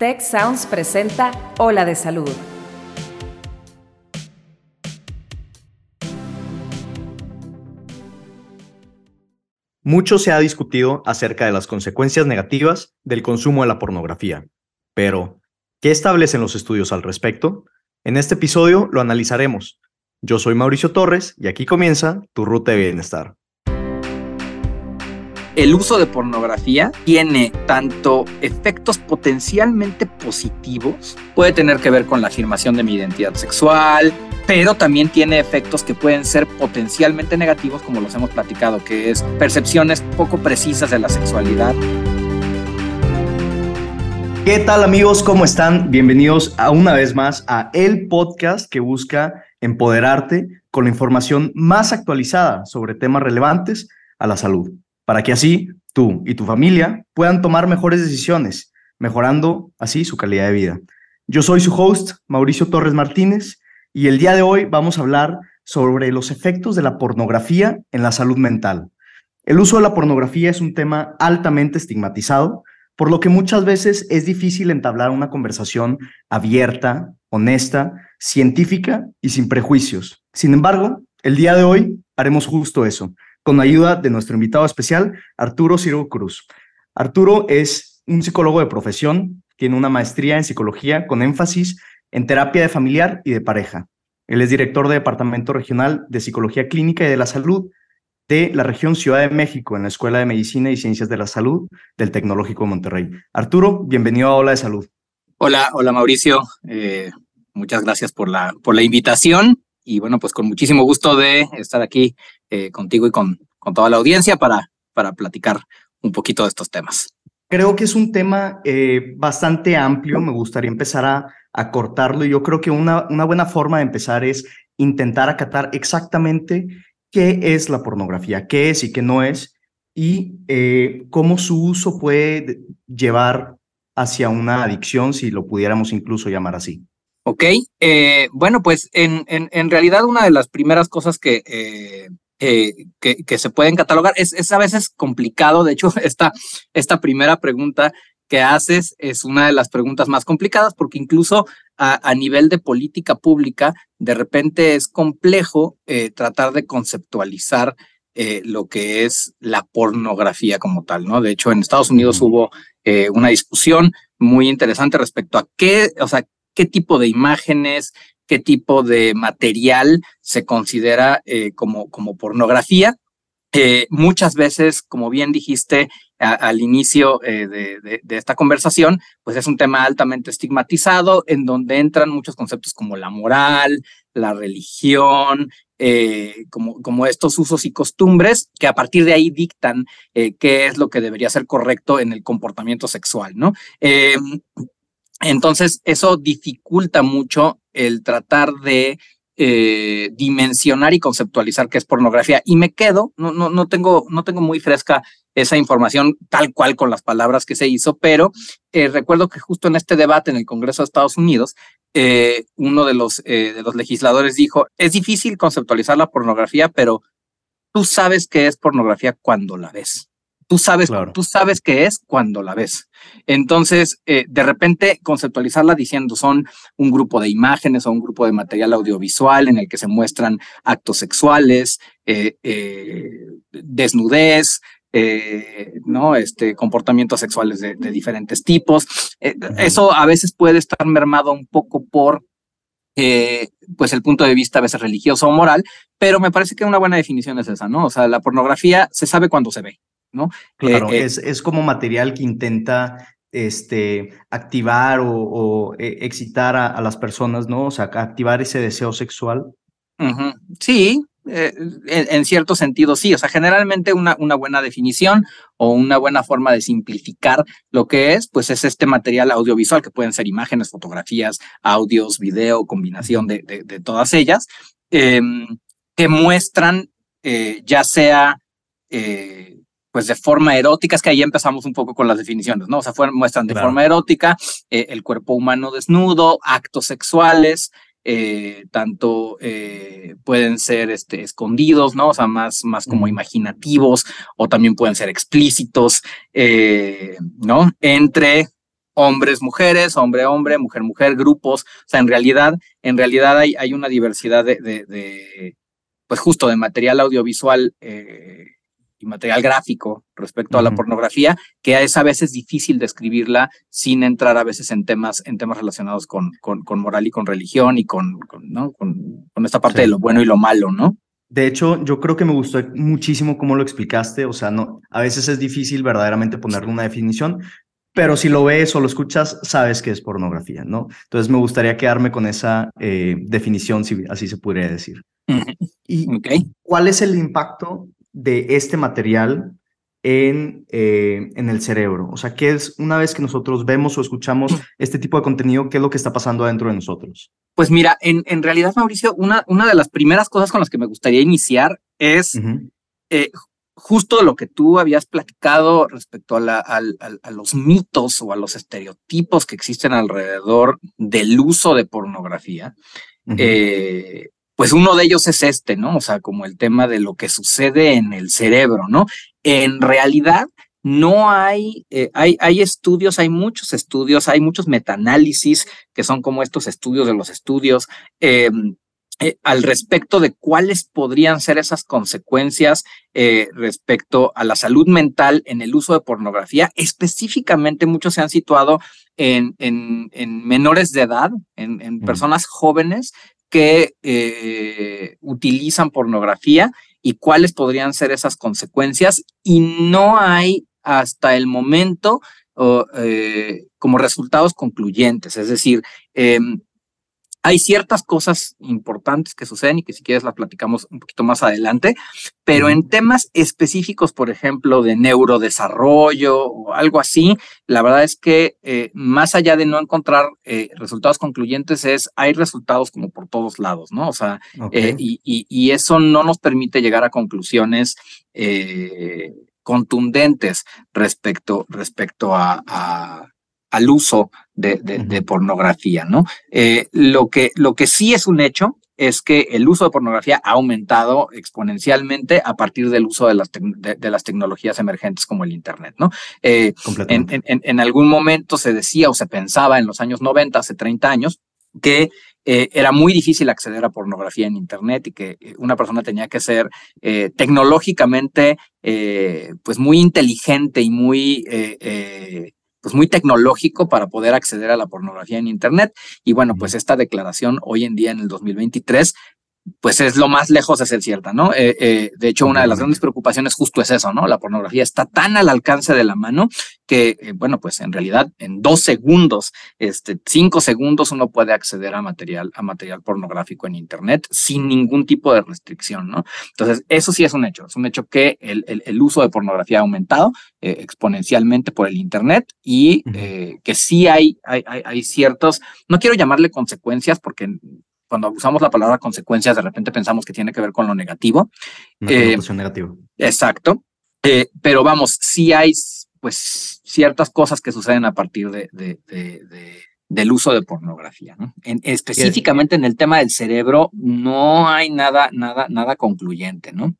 Tech Sounds presenta Ola de Salud. Mucho se ha discutido acerca de las consecuencias negativas del consumo de la pornografía. Pero, ¿qué establecen los estudios al respecto? En este episodio lo analizaremos. Yo soy Mauricio Torres y aquí comienza tu ruta de bienestar el uso de pornografía tiene tanto efectos potencialmente positivos, puede tener que ver con la afirmación de mi identidad sexual, pero también tiene efectos que pueden ser potencialmente negativos, como los hemos platicado, que es percepciones poco precisas de la sexualidad. ¿Qué tal amigos? ¿Cómo están? Bienvenidos a una vez más a el podcast que busca empoderarte con la información más actualizada sobre temas relevantes a la salud para que así tú y tu familia puedan tomar mejores decisiones, mejorando así su calidad de vida. Yo soy su host, Mauricio Torres Martínez, y el día de hoy vamos a hablar sobre los efectos de la pornografía en la salud mental. El uso de la pornografía es un tema altamente estigmatizado, por lo que muchas veces es difícil entablar una conversación abierta, honesta, científica y sin prejuicios. Sin embargo, el día de hoy haremos justo eso con ayuda de nuestro invitado especial, Arturo Ciro Cruz. Arturo es un psicólogo de profesión, tiene una maestría en psicología con énfasis en terapia de familiar y de pareja. Él es director de Departamento Regional de Psicología Clínica y de la Salud de la región Ciudad de México en la Escuela de Medicina y Ciencias de la Salud del Tecnológico de Monterrey. Arturo, bienvenido a Ola de Salud. Hola, hola Mauricio. Eh, muchas gracias por la, por la invitación y bueno, pues con muchísimo gusto de estar aquí eh, contigo y con, con toda la audiencia para, para platicar un poquito de estos temas. Creo que es un tema eh, bastante amplio, me gustaría empezar a, a cortarlo y yo creo que una, una buena forma de empezar es intentar acatar exactamente qué es la pornografía, qué es y qué no es, y eh, cómo su uso puede llevar hacia una adicción, si lo pudiéramos incluso llamar así. Ok, eh, bueno, pues en, en, realidad una de las primeras cosas que, eh, eh, que, que, se pueden catalogar es, es, a veces complicado, de hecho, esta, esta primera pregunta que haces es una de las preguntas más complicadas porque incluso a, a nivel de política pública, de repente es complejo tratar de conceptualizar lo que es la pornografía como tal, ¿no? De hecho, en Estados Unidos hubo una discusión muy interesante respecto a qué, o sea, qué tipo de imágenes, qué tipo de material se considera eh, como, como pornografía. Eh, muchas veces, como bien dijiste al inicio eh, de, esta conversación, pues es un tema altamente estigmatizado en donde entran muchos conceptos como la moral, la religión, como, como estos usos y costumbres que a partir de ahí dictan qué es lo que debería ser correcto en el comportamiento sexual, ¿no? Entonces, eso dificulta mucho el tratar de eh, dimensionar y conceptualizar qué es pornografía. Y me quedo, no, no, no, tengo, no tengo muy fresca esa información tal cual con las palabras que se hizo, pero eh, recuerdo que justo en este debate en el Congreso de Estados Unidos, eh, uno de los, de los legisladores dijo, es difícil conceptualizar la pornografía, pero tú sabes qué es pornografía cuando la ves. Tú sabes, tú sabes qué es cuando la ves. Entonces, eh, de repente, conceptualizarla diciendo son un grupo de imágenes o un grupo de material audiovisual en el que se muestran actos sexuales, eh, eh, desnudez, ¿no? Este, comportamientos sexuales de, diferentes tipos. eso a veces puede estar mermado un poco por pues el punto de vista a veces religioso o moral, pero me parece que una buena definición es esa, ¿no? O sea, la pornografía se sabe cuando se ve. ¿No? Claro, eh, eh, es, es, como material que intenta este, activar o, eh, excitar a, las personas, ¿no? O sea, activar ese deseo sexual. Sí, en, cierto sentido sí. O sea, generalmente una, una buena definición o una buena forma de simplificar lo que es, pues es este material audiovisual que pueden ser imágenes, fotografías, audios, video, combinación de, de, todas ellas, em, que muestran ya sea pues de forma erótica, es que ahí empezamos un poco con las definiciones, ¿no? O sea, muestran de forma erótica eh, el cuerpo humano desnudo, actos sexuales, eh, tanto eh, pueden ser este, escondidos, ¿no? O sea, más, más como imaginativos, o también pueden ser explícitos, ¿no? Entre hombres, mujeres, hombre, hombre, mujer, mujer, grupos. O sea, en realidad, en realidad hay, hay una diversidad de, de, pues justo de material audiovisual eh, y material gráfico respecto a la pornografía, que es a veces difícil describirla sin entrar a veces en temas, en temas relacionados con, con, con moral y con religión y con, con ¿no? con, esta parte de lo bueno y lo malo, ¿no? De hecho, yo creo que me gustó muchísimo cómo lo explicaste. O sea, no, a veces es difícil verdaderamente ponerle una definición, pero si lo ves o lo escuchas, sabes que es pornografía, ¿no? Entonces me gustaría quedarme con esa eh, definición, si así se podría decir. ¿Y cuál es el impacto de este material en, eh, en el cerebro? O sea, ¿qué es una vez que nosotros vemos o escuchamos este tipo de contenido, qué es lo que está pasando adentro de nosotros? Pues mira, en, en realidad, Mauricio, una, una de las primeras cosas con las que me gustaría iniciar es eh, justo lo que tú habías platicado respecto a, la, a, los mitos o a los estereotipos que existen alrededor del uso de pornografía. eh, pues uno de ellos es este, ¿no? O sea, como el tema de lo que sucede en el cerebro, ¿no? En realidad, no hay, eh, hay, hay estudios, hay muchos estudios, hay muchos metaanálisis que son como estos estudios de los estudios. Em, eh, al respecto de cuáles podrían ser esas consecuencias eh, respecto a la salud mental en el uso de pornografía. Específicamente, muchos se han situado en, en, en menores de edad, en, en personas jóvenes que eh, utilizan pornografía y cuáles podrían ser esas consecuencias. Y no hay hasta el momento eh, como resultados concluyentes. Es decir, em, hay ciertas cosas importantes que suceden y que si quieres las platicamos un poquito más adelante, pero en temas específicos, por ejemplo, de neurodesarrollo o algo así, la verdad es que eh, más allá de no encontrar eh, resultados concluyentes, es hay resultados como por todos lados, ¿no? O sea, eh, y, y, eso no nos permite llegar a conclusiones contundentes respecto, respecto a, a al uso de, pornografía, ¿no? Eh, lo, que, lo que sí es un hecho es que el uso de pornografía ha aumentado exponencialmente a partir del uso de las, de, las tecnologías emergentes como el Internet, ¿no? Eh, en, en, algún momento se decía o se pensaba en los años 90, hace 30 años, que eh, era muy difícil acceder a pornografía en Internet y que una persona tenía que ser tecnológicamente pues muy inteligente y muy pues muy tecnológico para poder acceder a la pornografía en Internet. Y bueno, pues esta declaración hoy en día en el 2023 pues es lo más lejos de ser cierta, ¿no? Eh, eh, de hecho, una de las grandes preocupaciones justo es eso, ¿no? La pornografía está tan al alcance de la mano que, eh, bueno, pues en realidad en dos segundos, este, cinco segundos uno puede acceder a material, a material pornográfico en Internet sin ningún tipo de restricción, ¿no? Entonces, eso sí es un hecho, es un hecho que el, el, uso de pornografía ha aumentado exponencialmente por el Internet y que sí hay, hay, hay, hay ciertos, no quiero llamarle consecuencias porque cuando usamos la palabra consecuencias, de repente pensamos que tiene que ver con lo negativo. Una eh, negativa. Exacto. Eh, pero vamos, sí hay pues ciertas cosas que suceden a partir de, del uso de pornografía. ¿no? En, específicamente en el tema del cerebro, no hay nada, nada, nada concluyente, ¿no?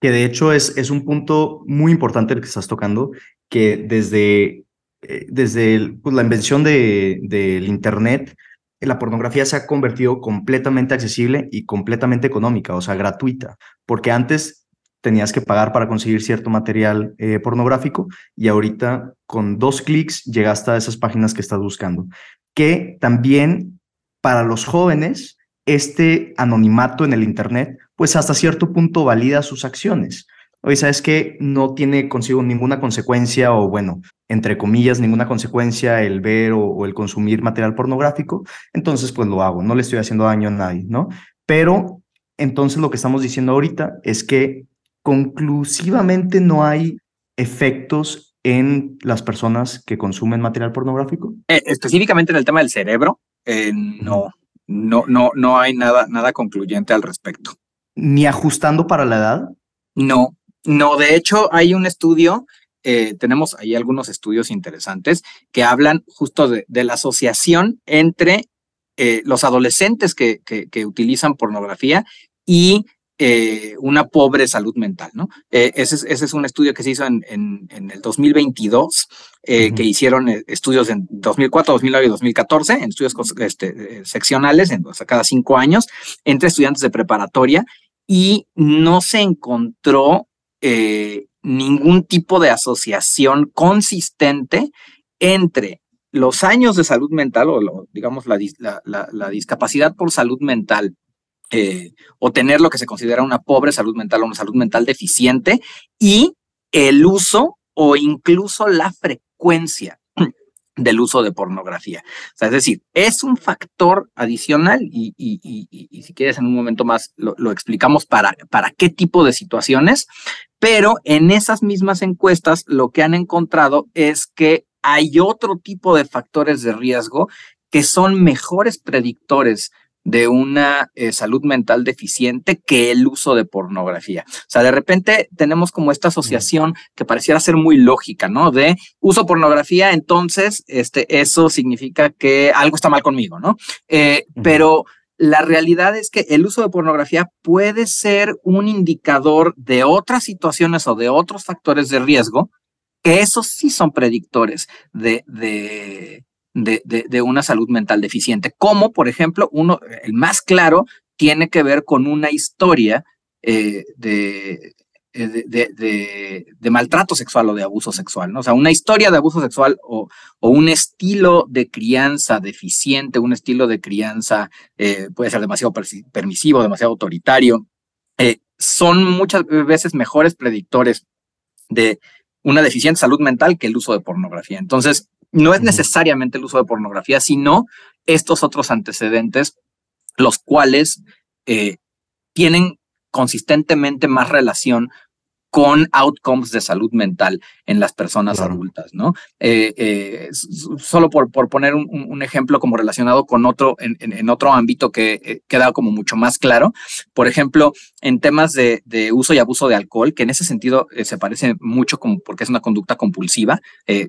Que de hecho es, es un punto muy importante el que estás tocando, que desde, eh, desde pues, la invención de, del Internet, la pornografía se ha convertido completamente accesible y completamente económica, o sea, gratuita, porque antes tenías que pagar para conseguir cierto material eh, pornográfico y ahorita con dos clics llegaste a esas páginas que estás buscando. Que también para los jóvenes, este anonimato en el Internet, pues hasta cierto punto valida sus acciones. Oye, ¿sabes que No tiene consigo ninguna consecuencia o, bueno, entre comillas, ninguna consecuencia el ver o, el consumir material pornográfico, entonces pues lo hago, no le estoy haciendo daño a nadie, ¿no? Pero entonces lo que estamos diciendo ahorita es que conclusivamente no hay efectos en las personas que consumen material pornográfico. Eh, específicamente en el tema del cerebro, eh, no, no, no, no hay nada, nada concluyente al respecto. Ni ajustando para la edad. No, no, de hecho hay un estudio, eh, tenemos ahí algunos estudios interesantes que hablan justo de, la asociación entre eh, los adolescentes que, que, utilizan pornografía y eh, una pobre salud mental, ¿no? Ese, es, ese, es, un estudio que se hizo en, en, en el 2022, eh, que hicieron estudios en 2004, 2009 y 2014, en estudios este, seccionales, en, o sea, cada cinco años, entre estudiantes de preparatoria, y no se encontró ningún tipo de asociación consistente entre los años de salud mental o digamos la, la, la, discapacidad por salud mental eh, o tener lo que se considera una pobre salud mental o una salud mental deficiente y el uso o incluso la frecuencia del uso de pornografía. Es decir, es un factor adicional y si quieres en un momento más lo, lo, explicamos para, para qué tipo de situaciones, pero en esas mismas encuestas lo que han encontrado es que hay otro tipo de factores de riesgo que son mejores predictores de una eh, salud mental deficiente que el uso de pornografía. O sea, de repente tenemos como esta asociación que pareciera ser muy lógica, ¿no? De uso pornografía, entonces, este, eso significa que algo está mal conmigo, ¿no? Eh, pero la realidad es que el uso de pornografía puede ser un indicador de otras situaciones o de otros factores de riesgo que esos sí son predictores de, de, de, de, una salud mental deficiente, como por ejemplo, uno, el más claro, tiene que ver con una historia eh, de, de, de, maltrato sexual o de abuso sexual, ¿no? O sea, una historia de abuso sexual o, o un estilo de crianza deficiente, un estilo de crianza eh, puede ser demasiado permisivo, demasiado autoritario, eh, son muchas veces mejores predictores de una deficiente salud mental que el uso de pornografía. Entonces, no es necesariamente el uso de pornografía, sino estos otros antecedentes, los cuales eh, tienen consistentemente más relación con outcomes de salud mental en las personas adultas, ¿no? Eh, eh, solo por, por poner un, un, ejemplo como relacionado con otro, en, en, otro ámbito que eh, queda como mucho más claro, por ejemplo, en temas de, de uso y abuso de alcohol, que en ese sentido se parece mucho como porque es una conducta compulsiva,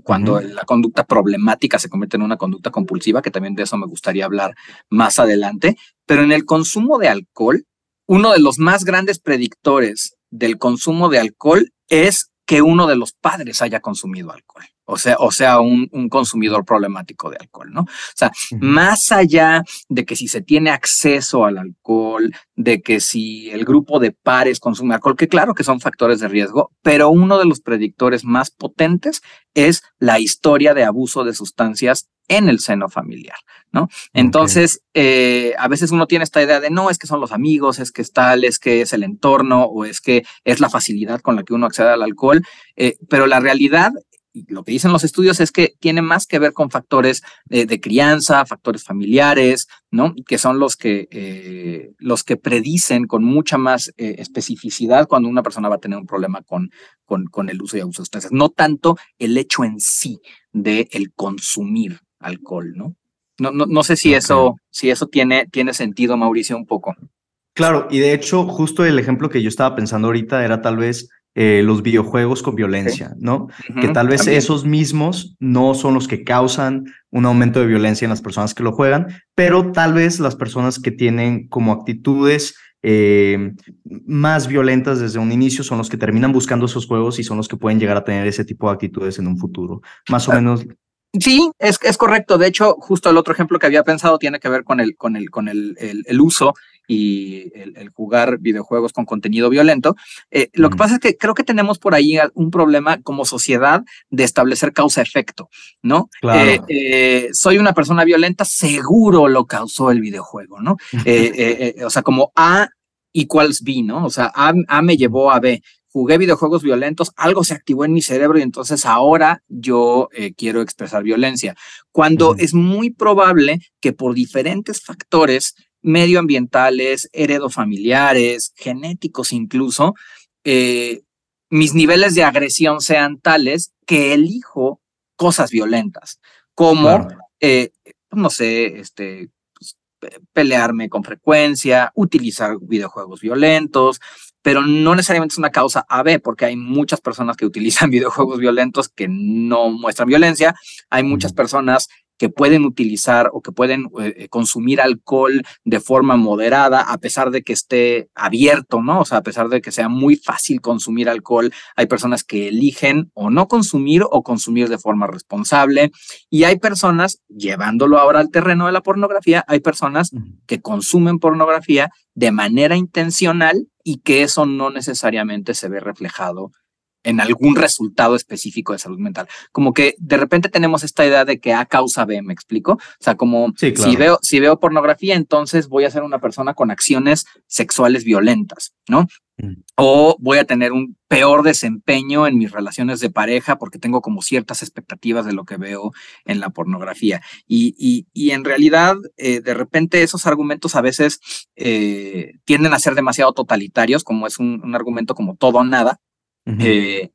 cuando uh -huh. la conducta problemática se convierte en una conducta compulsiva, que también de eso me gustaría hablar más adelante, pero en el consumo de alcohol, uno de los más grandes predictores del consumo de alcohol es que uno de los padres haya consumido alcohol. O sea, o sea, un, un consumidor problemático de alcohol, ¿no? O sea, uh -huh. más allá de que si se tiene acceso al alcohol, de que si el grupo de pares consume alcohol, que claro que son factores de riesgo, pero uno de los predictores más potentes es la historia de abuso de sustancias en el seno familiar, ¿no? Entonces, okay. eh, a veces uno tiene esta idea de no, es que son los amigos, es que es tal, es que es el entorno o es que es la facilidad con la que uno accede al alcohol, eh, pero la realidad lo que dicen los estudios es que tiene más que ver con factores de, de crianza, factores familiares, ¿no? Que son los que, eh, los que predicen con mucha más eh, especificidad cuando una persona va a tener un problema con, con, con el uso y abuso de sustancias. No tanto el hecho en sí de el consumir alcohol, ¿no? No, no, no sé si okay. eso, si eso tiene, tiene sentido, Mauricio, un poco. Claro, y de hecho, justo el ejemplo que yo estaba pensando ahorita era tal vez eh, los videojuegos con violencia, okay. ¿no? Uh -huh, que tal vez también. esos mismos no son los que causan un aumento de violencia en las personas que lo juegan, pero tal vez las personas que tienen como actitudes eh, más violentas desde un inicio son los que terminan buscando esos juegos y son los que pueden llegar a tener ese tipo de actitudes en un futuro. Más o menos Sí, es, es correcto. De hecho, justo el otro ejemplo que había pensado tiene que ver con el, con el, con el, el, el uso y el, el, jugar videojuegos con contenido violento. Eh, lo mm. que pasa es que creo que tenemos por ahí un problema como sociedad de establecer causa-efecto, ¿no? Claro. Eh, eh, soy una persona violenta, seguro lo causó el videojuego, ¿no? O sea, como A equals B, ¿no? O sea, A, A me llevó a B jugué videojuegos violentos, algo se activó en mi cerebro y entonces ahora yo eh, quiero expresar violencia. Cuando uh -huh. es muy probable que por diferentes factores medioambientales, heredofamiliares, genéticos incluso, eh, mis niveles de agresión sean tales que elijo cosas violentas, como, claro. eh, no sé, este, pues, pelearme con frecuencia, utilizar videojuegos violentos, pero no necesariamente es una causa AB, porque hay muchas personas que utilizan videojuegos violentos que no muestran violencia, hay muchas personas que pueden utilizar o que pueden eh, consumir alcohol de forma moderada, a pesar de que esté abierto, ¿no? O sea, a pesar de que sea muy fácil consumir alcohol, hay personas que eligen o no consumir o consumir de forma responsable. Y hay personas, llevándolo ahora al terreno de la pornografía, hay personas que consumen pornografía de manera intencional y que eso no necesariamente se ve reflejado en algún resultado específico de salud mental. Como que de repente tenemos esta idea de que A causa B, ¿me explico? O sea, como si, veo, si veo pornografía, entonces voy a ser una persona con acciones sexuales violentas, ¿no? Mm. O voy a tener un peor desempeño en mis relaciones de pareja porque tengo como ciertas expectativas de lo que veo en la pornografía. Y, y, y en realidad, eh, de repente esos argumentos a veces eh, tienden a ser demasiado totalitarios, como es un, un argumento como todo o nada, eh,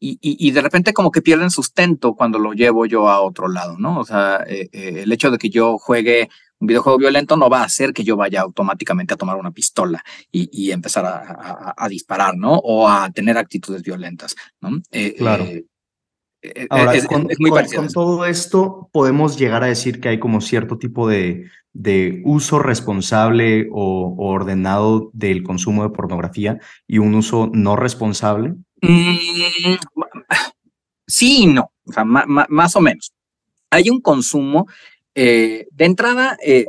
y, y, de repente como que pierden sustento cuando lo llevo yo a otro lado, ¿no? O sea, eh, eh, el hecho de que yo juegue un videojuego violento no va a hacer que yo vaya automáticamente a tomar una pistola y, y empezar a, a, disparar, ¿no? O a tener actitudes violentas, ¿no? claro. Ahora, es, con, muy con, con todo esto podemos llegar a decir que hay como cierto tipo de, de uso responsable o, o ordenado del consumo de pornografía y un uso no responsable. Mm, sí y no, o sea, más o menos. Hay un consumo, eh, de entrada, eh,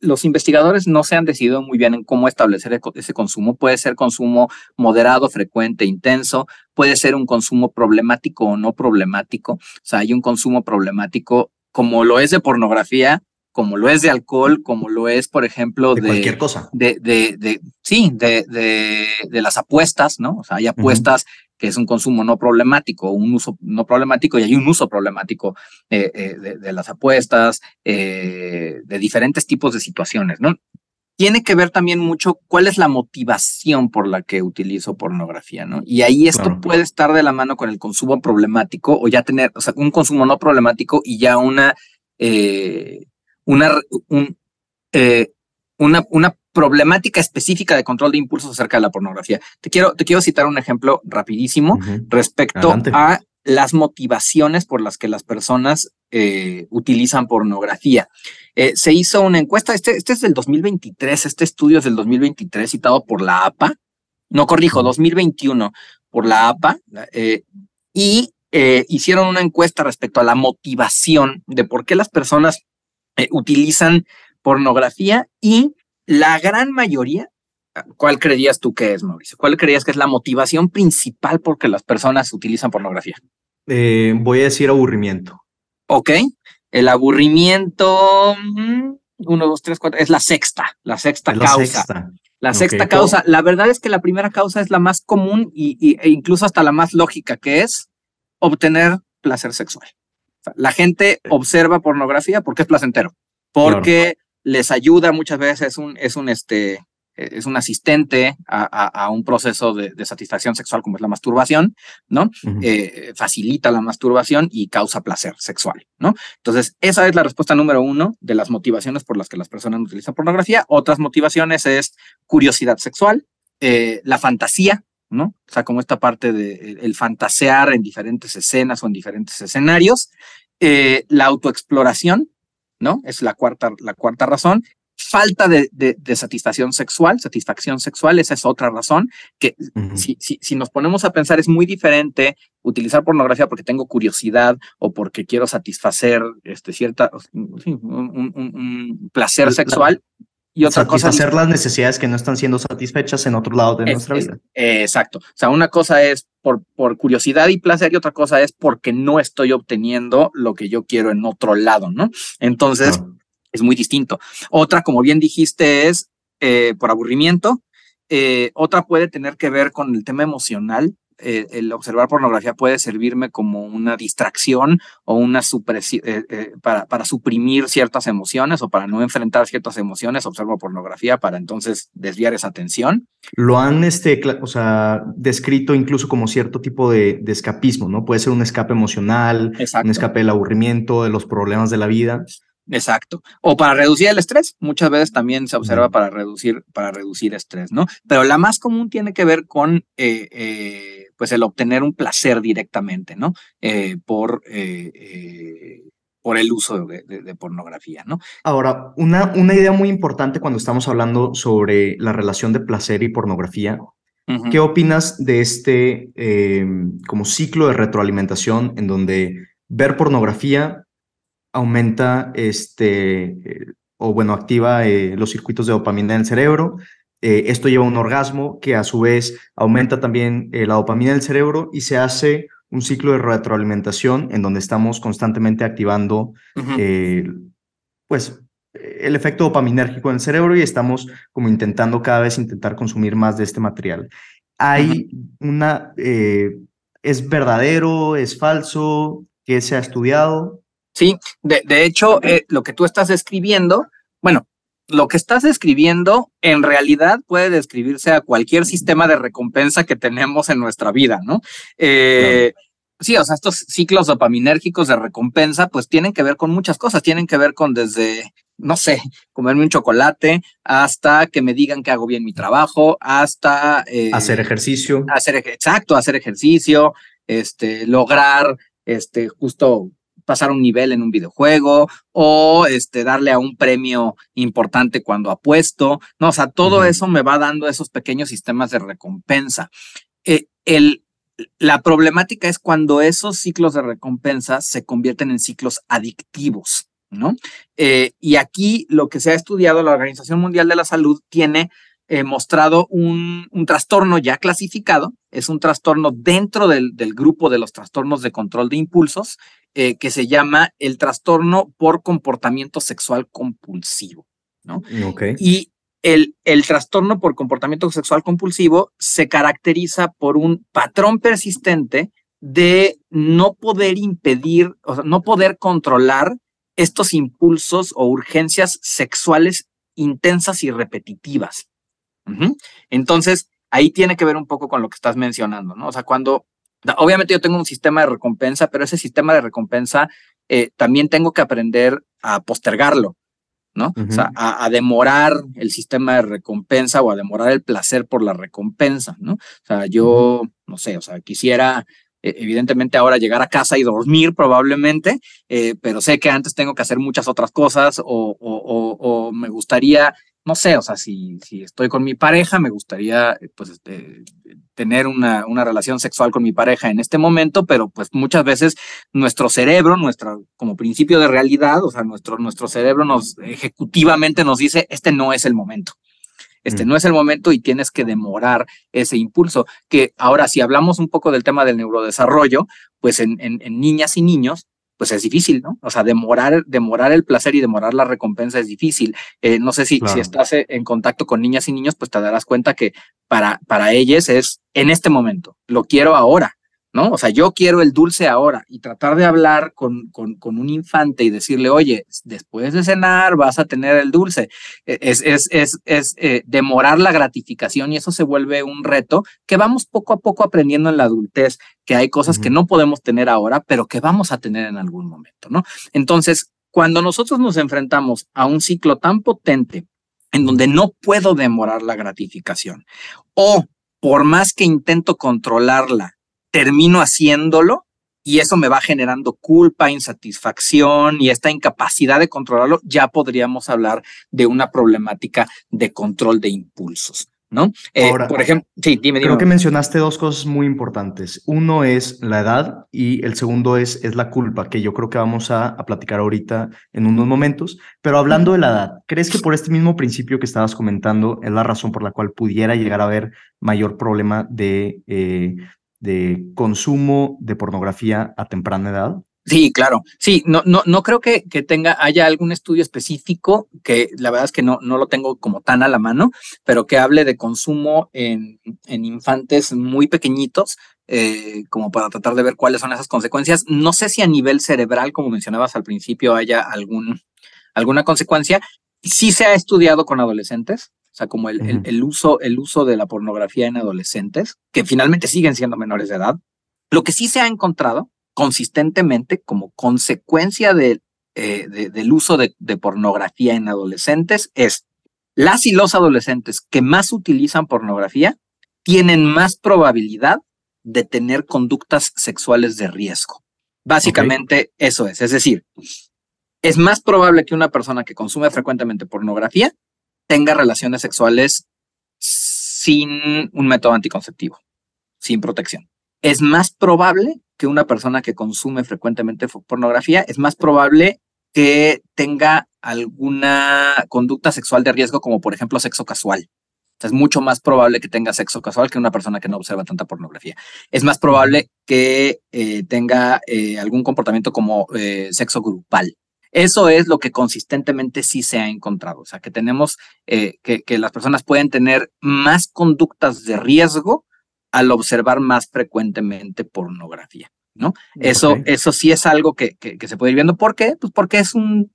los investigadores no se han decidido muy bien en cómo establecer ese consumo. Puede ser consumo moderado, frecuente, intenso, puede ser un consumo problemático o no problemático. O sea, hay un consumo problemático como lo es de pornografía, como lo es de alcohol, como lo es, por ejemplo, de, cualquier cosa. De, de, de sí, de, de, de, las apuestas, ¿no? O sea, hay apuestas que es un consumo no problemático, un uso no problemático y hay un uso problemático eh, eh, de, las apuestas, eh, de diferentes tipos de situaciones, ¿no? Tiene que ver también mucho cuál es la motivación por la que utilizo pornografía, ¿no? Y ahí esto puede estar de la mano con el consumo problemático o ya tener, o sea, un consumo no problemático y ya una una, un, eh, una, una problemática específica de control de impulsos acerca de la pornografía. Te quiero, te quiero citar un ejemplo rapidísimo respecto a las motivaciones por las que las personas eh, utilizan pornografía. Eh, se hizo una encuesta, este, este es del 2023, este estudio es del 2023 citado por la APA, no corrijo, 2021 por la APA, y hicieron una encuesta respecto a la motivación de por qué las personas eh, utilizan pornografía y la gran mayoría, ¿cuál creías tú que es, Mauricio? ¿Cuál creías que es la motivación principal por que las personas utilizan pornografía? Eh, voy a decir aburrimiento. Ok, el aburrimiento, mm, uno, dos, tres, cuatro, es la sexta, la sexta causa. La sexta causa, la verdad es que la primera causa es la más común y, e incluso hasta la más lógica, que es obtener placer sexual. La gente observa pornografía porque es placentero, porque les ayuda muchas veces, es un, es un, este, es un asistente a, un proceso de, satisfacción sexual como es la masturbación, ¿no? Eh, facilita la masturbación y causa placer sexual, ¿no? Entonces, esa es la respuesta número uno de las motivaciones por las que las personas utilizan pornografía. Otras motivaciones es curiosidad sexual, eh, la fantasía, ¿no? O sea, como esta parte de el fantasear en diferentes escenas o en diferentes escenarios, eh, la autoexploración, ¿no? Es la cuarta, la cuarta razón. Falta de, de, satisfacción sexual, satisfacción sexual, esa es otra razón, que si, si, si, nos ponemos a pensar es muy diferente utilizar pornografía porque tengo curiosidad o porque quiero satisfacer este, cierta, un, placer sexual y otra cosa. Satisfacer las necesidades que no están siendo satisfechas en otro lado de nuestra vida. exacto. O sea, una cosa es por, por curiosidad y placer y otra cosa es porque no estoy obteniendo lo que yo quiero en otro lado, ¿no? Entonces, es muy distinto. Otra, como bien dijiste, es eh, por aburrimiento. Eh, otra puede tener que ver con el tema emocional. Eh, el observar pornografía puede servirme como una distracción o una supresión eh, eh, para, para suprimir ciertas emociones o para no enfrentar ciertas emociones, observo pornografía para entonces desviar esa atención. Lo han este, o sea, descrito incluso como cierto tipo de, de escapismo, ¿no? Puede ser un escape emocional, un escape del aburrimiento, de los problemas de la vida. Exacto. O para reducir el estrés. Muchas veces también se observa para reducir, para reducir estrés, ¿no? Pero la más común tiene que ver con eh, eh, pues el obtener un placer directamente, ¿no? Eh, por por el uso de, pornografía, ¿no? Ahora, una, una idea muy importante cuando estamos hablando sobre la relación de placer y pornografía, ¿qué opinas de este eh, como ciclo de retroalimentación en donde ver pornografía aumenta este, eh, o bueno, activa eh, los circuitos de dopamina en el cerebro, esto lleva a un orgasmo que a su vez aumenta también la dopamina del cerebro y se hace un ciclo de retroalimentación en donde estamos constantemente activando eh, pues el efecto dopaminérgico en el cerebro y estamos como intentando cada vez intentar consumir más de este material. Hay una, eh, ¿es verdadero, es falso? ¿Qué se ha estudiado? Sí, de, hecho, eh, lo que tú estás escribiendo, bueno, lo que estás escribiendo en realidad puede describirse a cualquier sistema de recompensa que tenemos en nuestra vida, ¿no? Eh, sí, o sea, estos ciclos dopaminérgicos de recompensa, pues tienen que ver con muchas cosas, tienen que ver con desde, no sé, comerme un chocolate, hasta que me digan que hago bien mi trabajo, hasta... Eh, hacer ejercicio. Hacer, exacto, hacer ejercicio, este, lograr, este, justo pasar un nivel en un videojuego o este, darle a un premio importante cuando apuesto, ¿no? O sea, todo eso me va dando esos pequeños sistemas de recompensa. Eh, el, la problemática es cuando esos ciclos de recompensa se convierten en ciclos adictivos, ¿no? Eh, y aquí lo que se ha estudiado, la Organización Mundial de la Salud tiene eh, mostrado un, un, trastorno ya clasificado, es un trastorno dentro del, del grupo de los trastornos de control de impulsos, eh, que se llama el trastorno por comportamiento sexual compulsivo, ¿no? Y el, el trastorno por comportamiento sexual compulsivo se caracteriza por un patrón persistente de no poder impedir, o sea, no poder controlar estos impulsos o urgencias sexuales intensas y repetitivas. Entonces, ahí tiene que ver un poco con lo que estás mencionando, ¿no? O sea, cuando, obviamente yo tengo un sistema de recompensa, pero ese sistema de recompensa eh, también tengo que aprender a postergarlo, ¿no? O sea, a, demorar el sistema de recompensa o a demorar el placer por la recompensa, ¿no? O sea, yo, no sé, o sea, quisiera e, evidentemente ahora llegar a casa y dormir probablemente, eh, pero sé que antes tengo que hacer muchas otras cosas o, o, o me gustaría no sé, o sea, si, si estoy con mi pareja, me gustaría eh, pues este, tener una, una relación sexual con mi pareja en este momento, pero pues muchas veces nuestro cerebro, nuestra, como principio de realidad, o sea, nuestro, nuestro cerebro nos ejecutivamente nos dice, este no es el momento. Este mm. no es el momento y tienes que demorar ese impulso. Que ahora, si hablamos un poco del tema del neurodesarrollo, pues en, en, en niñas y niños, pues es difícil, ¿no? O sea, demorar, demorar el placer y demorar la recompensa es difícil. Eh, no sé si, si estás eh, en contacto con niñas y niños, pues te darás cuenta que para, para ellos es en este momento, lo quiero ahora, ¿no? O sea, yo quiero el dulce ahora y tratar de hablar con, con, con un infante y decirle, oye, después de cenar vas a tener el dulce. E, es, es, es, es eh, demorar la gratificación y eso se vuelve un reto que vamos poco a poco aprendiendo en la adultez, que hay cosas que no podemos tener ahora, pero que vamos a tener en algún momento, ¿no? Entonces, cuando nosotros nos enfrentamos a un ciclo tan potente en donde no puedo demorar la gratificación o por más que intento controlarla, termino haciéndolo y eso me va generando culpa, insatisfacción y esta incapacidad de controlarlo, ya podríamos hablar de una problemática de control de impulsos. ¿No? Eh, por ejemplo, sí, dime, dime. Creo que mencionaste dos cosas muy importantes. Uno es la edad y el segundo es, es la culpa, que yo creo que vamos a, a platicar ahorita en unos momentos. Pero hablando de la edad, ¿crees que por este mismo principio que estabas comentando es la razón por la cual pudiera llegar a haber mayor problema de, eh, de consumo de pornografía a temprana edad? Sí, claro. Sí, no, no, no creo que, que tenga, haya algún estudio específico, que la verdad es que no, no lo tengo como tan a la mano, pero que hable de consumo en, en infantes muy pequeñitos, eh, como para tratar de ver cuáles son esas consecuencias. No sé si a nivel cerebral, como mencionabas al principio, haya algún, alguna consecuencia. Sí se ha estudiado con adolescentes, o sea, como el, el, uso, el uso de la pornografía en adolescentes, que finalmente siguen siendo menores de edad. Lo que sí se ha encontrado consistentemente como consecuencia de, eh, del uso de, de pornografía en adolescentes es las y los adolescentes que más utilizan pornografía tienen más probabilidad de tener conductas sexuales de riesgo. Básicamente eso es. Es decir, es más probable que una persona que consume frecuentemente pornografía tenga relaciones sexuales sin un método anticonceptivo, sin protección. Es más probable que una persona que consume frecuentemente pornografía, es más probable que tenga alguna conducta sexual de riesgo, como por ejemplo sexo casual. es mucho más probable que tenga sexo casual que una persona que no observa tanta pornografía. Es más probable que eh, tenga eh, algún comportamiento como eh, sexo grupal. Eso es lo que consistentemente sí se ha encontrado. O sea, que tenemos que, que las personas pueden tener más conductas de riesgo al observar más frecuentemente pornografía. ¿no? Eso, eso sí es algo que, que, se puede ir viendo. ¿Por qué? Pues porque es, un,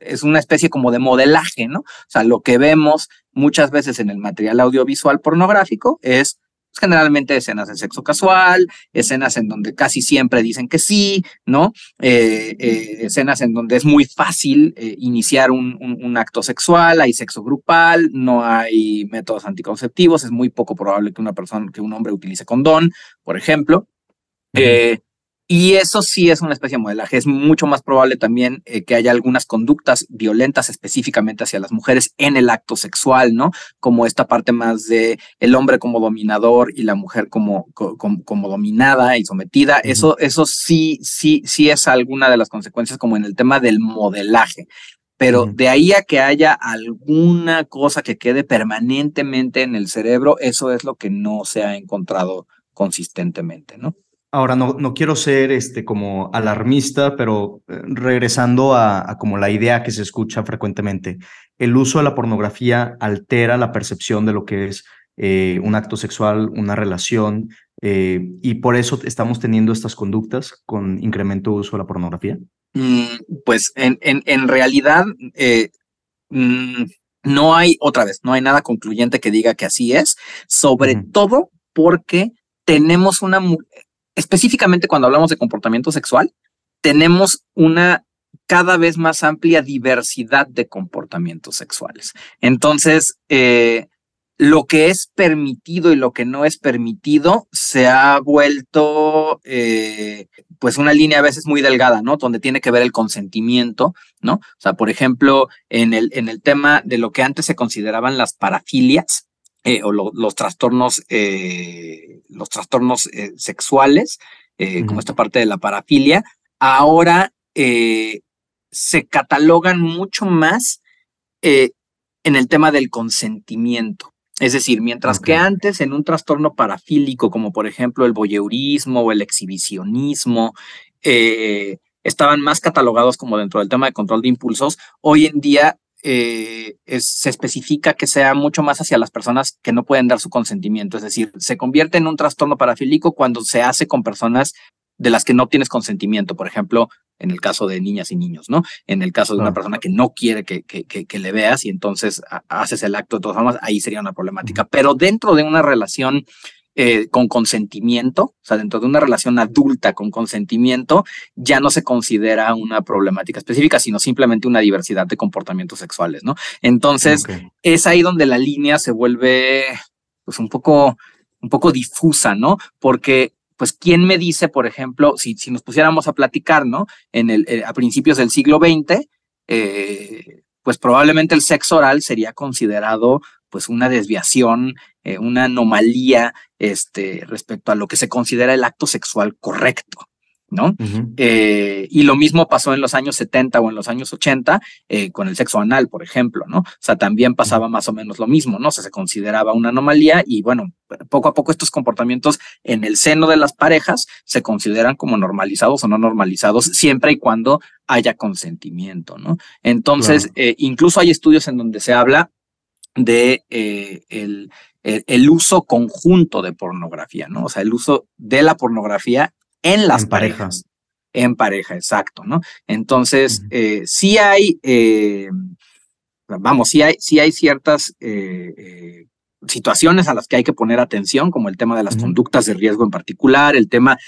es una especie como de modelaje, ¿no? O sea, lo que vemos muchas veces en el material audiovisual pornográfico es pues, generalmente escenas de sexo casual, escenas en donde casi siempre dicen que sí, ¿no? Eh, eh, escenas en donde es muy fácil eh, iniciar un, un, acto sexual, hay sexo grupal, no hay métodos anticonceptivos, es muy poco probable que una persona, que un hombre utilice condón, por ejemplo. Y eso sí es una especie de modelaje. Es mucho más probable también eh, que haya algunas conductas violentas específicamente hacia las mujeres en el acto sexual, ¿no? Como esta parte más de el hombre como dominador y la mujer como, como, dominada y sometida. Eso, eso sí, sí, sí es alguna de las consecuencias como en el tema del modelaje. Pero de ahí a que haya alguna cosa que quede permanentemente en el cerebro, eso es lo que no se ha encontrado consistentemente, ¿no? Ahora, no, no quiero ser este, como alarmista, pero eh, regresando a, como la idea que se escucha frecuentemente, el uso de la pornografía altera la percepción de lo que es eh, un acto sexual, una relación, eh, y por eso estamos teniendo estas conductas con incremento de uso de la pornografía. Mm, pues en, en, en realidad mm, no hay, otra vez, no hay nada concluyente que diga que así es, sobre todo porque tenemos una, específicamente cuando hablamos de comportamiento sexual, tenemos una cada vez más amplia diversidad de comportamientos sexuales. Entonces, eh, lo que es permitido y lo que no es permitido se ha vuelto eh, pues una línea a veces muy delgada, ¿no? Donde tiene que ver el consentimiento, ¿no? O sea, por ejemplo, en el, en el tema de lo que antes se consideraban las parafilias, eh, o los trastornos, eh, los trastornos eh, sexuales, como esta parte de la parafilia, ahora se catalogan mucho más en el tema del consentimiento. Es decir, mientras que antes en un trastorno parafílico, como por ejemplo el voyeurismo o el exhibicionismo, estaban más catalogados como dentro del tema de control de impulsos, hoy en día eh, se especifica que sea mucho más hacia las personas que no pueden dar su consentimiento. Es decir, se convierte en un trastorno parafílico cuando se hace con personas de las que no tienes consentimiento, por ejemplo, en el caso de niñas y niños, ¿no? En el caso de una persona que no quiere que, que, que, le veas y entonces haces el acto de todas formas, ahí sería una problemática. Pero dentro de una relación eh, con consentimiento, o sea, dentro de una relación adulta con consentimiento, ya no se considera una problemática específica, sino simplemente una diversidad de comportamientos sexuales, ¿no? Entonces, es ahí donde la línea se vuelve, pues, un poco, un poco difusa, ¿no? Porque pues, ¿quién me dice, por ejemplo, si, si nos pusiéramos a platicar, ¿no? En el, eh, a principios del siglo XX, eh, pues probablemente el sexo oral sería considerado pues una desviación, eh, una anomalía este, respecto a lo que se considera el acto sexual correcto. ¿no? Eh, y lo mismo pasó en los años 70 o en los años 80 eh, con el sexo anal, por ejemplo, ¿no? O sea, también pasaba más o menos lo mismo, ¿no? O sea, se consideraba una anomalía y bueno, poco a poco estos comportamientos en el seno de las parejas se consideran como normalizados o no normalizados siempre y cuando haya consentimiento, ¿no? Entonces, incluso hay estudios en donde se habla de eh, el, el, uso conjunto de pornografía, ¿no? O sea, el uso de la pornografía en las parejas. En pareja, exacto, ¿no? Entonces, eh, sí hay, eh, vamos, sí hay, sí hay ciertas situaciones a las que hay que poner atención, como el tema de las conductas de riesgo en particular, el tema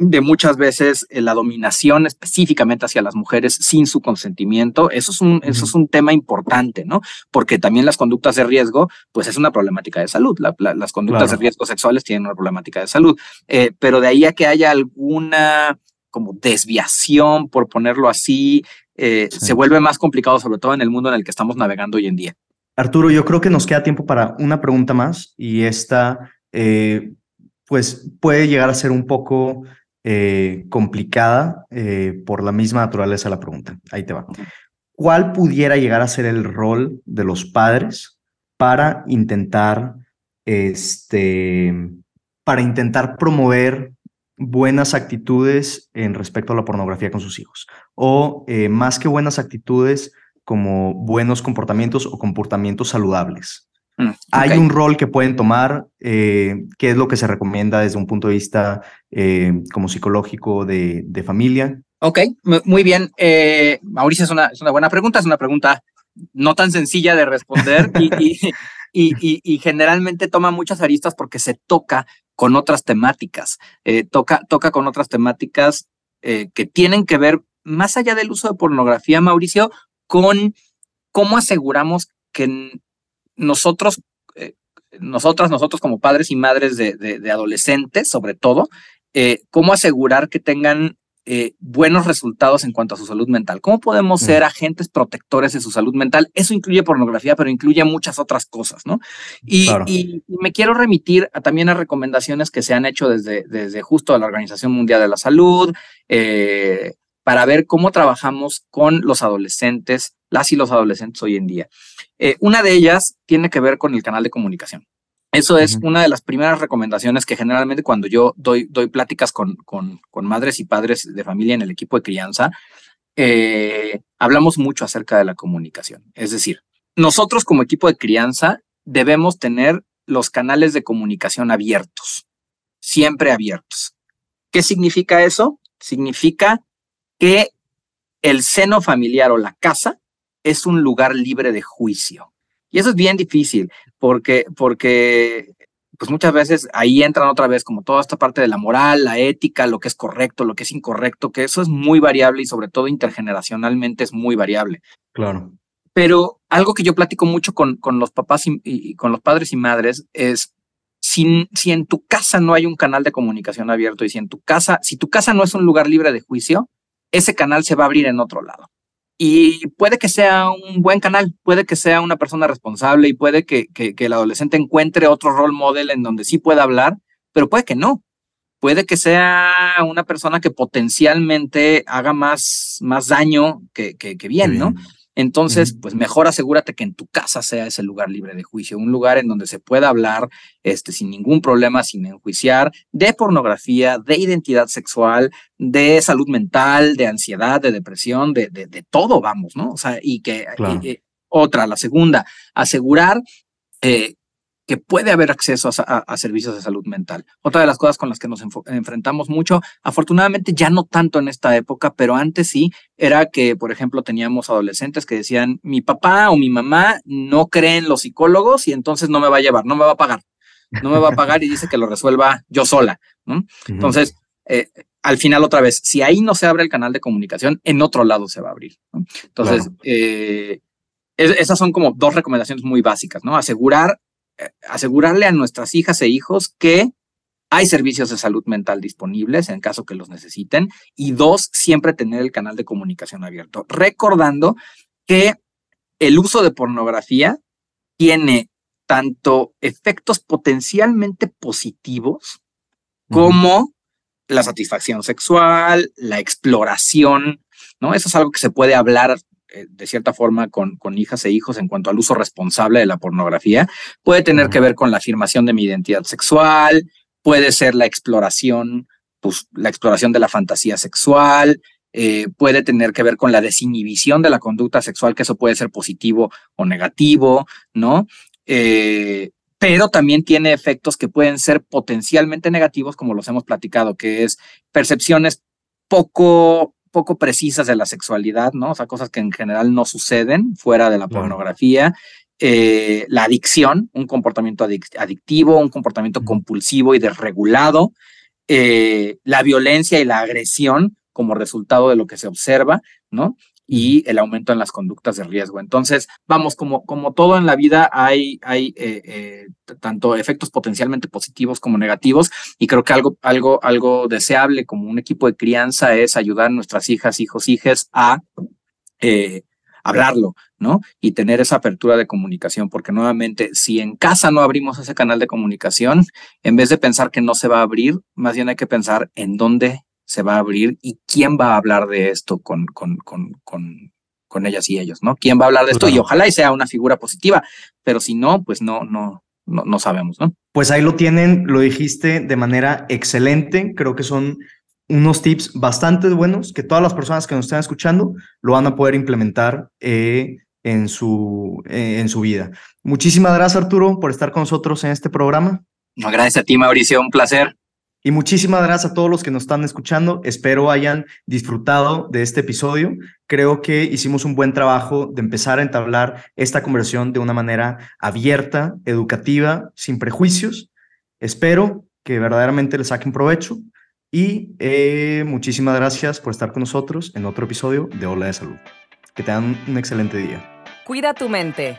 de muchas veces eh, la dominación específicamente hacia las mujeres sin su consentimiento. Eso es un, eso es un tema importante, ¿no? Porque también las conductas de riesgo, pues es una problemática de salud. las conductas de riesgo sexuales tienen una problemática de salud. Eh, pero de ahí a que haya alguna como desviación, por ponerlo así, se vuelve más complicado, sobre todo en el mundo en el que estamos navegando hoy en día. Arturo, yo creo que nos queda tiempo para una pregunta más y esta, pues, puede llegar a ser un poco complicada por la misma naturaleza de la pregunta. Ahí te va. ¿Cuál pudiera llegar a ser el rol de los padres para intentar, este, para intentar promover buenas actitudes en respecto a la pornografía con sus hijos? O eh, más que buenas actitudes, como buenos comportamientos o comportamientos saludables. Mm, Hay un rol que pueden tomar, eh, ¿qué es lo que se recomienda desde un punto de vista eh, como psicológico de, de, familia? Ok, muy bien. Mauricio, es una, es una buena pregunta, es una pregunta no tan sencilla de responder y, y, y, generalmente toma muchas aristas porque se toca con otras temáticas, eh, toca, toca con otras temáticas eh, que tienen que ver, más allá del uso de pornografía, Mauricio, con cómo aseguramos que nosotros, eh, nosotras, nosotros como padres y madres de, de adolescentes, sobre todo, cómo asegurar que tengan eh, buenos resultados en cuanto a su salud mental. ¿Cómo podemos ser agentes protectores de su salud mental? Eso incluye pornografía, pero incluye muchas otras cosas, ¿no? Y, me quiero remitir también a recomendaciones que se han hecho desde, desde justo la Organización Mundial de la Salud, eh, para ver cómo trabajamos con los adolescentes, las y los adolescentes hoy en día. Eh, una de ellas tiene que ver con el canal de comunicación. Eso es una de las primeras recomendaciones que generalmente cuando yo doy, doy pláticas con, con, con madres y padres de familia en el equipo de crianza, eh, hablamos mucho acerca de la comunicación. Es decir, nosotros como equipo de crianza debemos tener los canales de comunicación abiertos, siempre abiertos. ¿Qué significa eso? Significa que el seno familiar o la casa es un lugar libre de juicio. Y eso es bien difícil porque, porque pues muchas veces ahí entran otra vez como toda esta parte de la moral, la ética, lo que es correcto, lo que es incorrecto, que eso es muy variable y sobre todo intergeneracionalmente es muy variable. Claro. Pero algo que yo platico mucho con, con los papás y, con los padres y madres es si, si en tu casa no hay un canal de comunicación abierto y si en tu casa, si tu casa no es un lugar libre de juicio, ese canal se va a abrir en otro lado. Y puede que sea un buen canal, puede que sea una persona responsable y puede que, que, el adolescente encuentre otro role model en donde sí pueda hablar, pero puede que no. Puede que sea una persona que potencialmente haga más, más daño que, que, que bien, ¿no? Entonces, pues mejor asegúrate que en tu casa sea ese lugar libre de juicio, un lugar en donde se pueda hablar este, sin ningún problema, sin enjuiciar, de pornografía, de identidad sexual, de salud mental, de ansiedad, de depresión, de, de, de todo, vamos, ¿no? O sea, y que eh, otra, la segunda, asegurar eh, que puede haber acceso a, servicios de salud mental. Otra de las cosas con las que nos enfrentamos mucho, afortunadamente ya no tanto en esta época, pero antes sí, era que, por ejemplo, teníamos adolescentes que decían, mi papá o mi mamá no creen los psicólogos y entonces no me va a llevar, no me va a pagar, no me va a pagar y dice que lo resuelva yo sola. Entonces, eh, al final otra vez, si ahí no se abre el canal de comunicación, en otro lado se va a abrir. Entonces, eh, esas son como dos recomendaciones muy básicas, ¿no? Asegurar asegurarle a nuestras hijas e hijos que hay servicios de salud mental disponibles en caso que los necesiten. Y dos, siempre tener el canal de comunicación abierto. Recordando que el uso de pornografía tiene tanto efectos potencialmente positivos como la satisfacción sexual, la exploración, ¿no? Eso es algo que se puede hablar eh, de cierta forma con, con hijas e hijos en cuanto al uso responsable de la pornografía, puede tener que ver con la afirmación de mi identidad sexual, puede ser la exploración, pues la exploración de la fantasía sexual, eh, puede tener que ver con la desinhibición de la conducta sexual, que eso puede ser positivo o negativo, ¿no? Eh, pero también tiene efectos que pueden ser potencialmente negativos, como los hemos platicado, que es percepciones poco poco precisas de la sexualidad, ¿no? O sea, cosas que en general no suceden fuera de la pornografía. Eh, la adicción, un comportamiento adictivo, un comportamiento compulsivo y desregulado, eh, la violencia y la agresión como resultado de lo que se observa, ¿no? Y el aumento en las conductas de riesgo. Entonces, vamos, como, como todo en la vida, hay, hay eh, eh, tanto efectos potencialmente positivos como negativos, y creo que algo, algo, algo deseable como un equipo de crianza es ayudar a nuestras hijas, hijos, hijas a eh, hablarlo, ¿no? Y tener esa apertura de comunicación, porque nuevamente, si en casa no abrimos ese canal de comunicación, en vez de pensar que no se va a abrir, más bien hay que pensar en dónde se va a abrir y quién va a hablar de esto con, con, con, con, con ellas y ellos, ¿no? ¿Quién va a hablar de esto? Y ojalá y sea una figura positiva, pero si no, pues no, no, no, no sabemos, ¿no? Pues ahí lo tienen, lo dijiste de manera excelente, creo que son unos tips bastante buenos que todas las personas que nos están escuchando lo van a poder implementar eh, en, su, eh, en su vida. Muchísimas gracias, Arturo, por estar con nosotros en este programa. No, gracias a ti, Mauricio, un placer. Y muchísimas gracias a todos los que nos están escuchando. Espero hayan disfrutado de este episodio. Creo que hicimos un buen trabajo de empezar a entablar esta conversación de una manera abierta, educativa, sin prejuicios. Espero que verdaderamente les saquen provecho y eh, muchísimas gracias por estar con nosotros en otro episodio de Hola de Salud. Que tengan un excelente día. Cuida tu mente.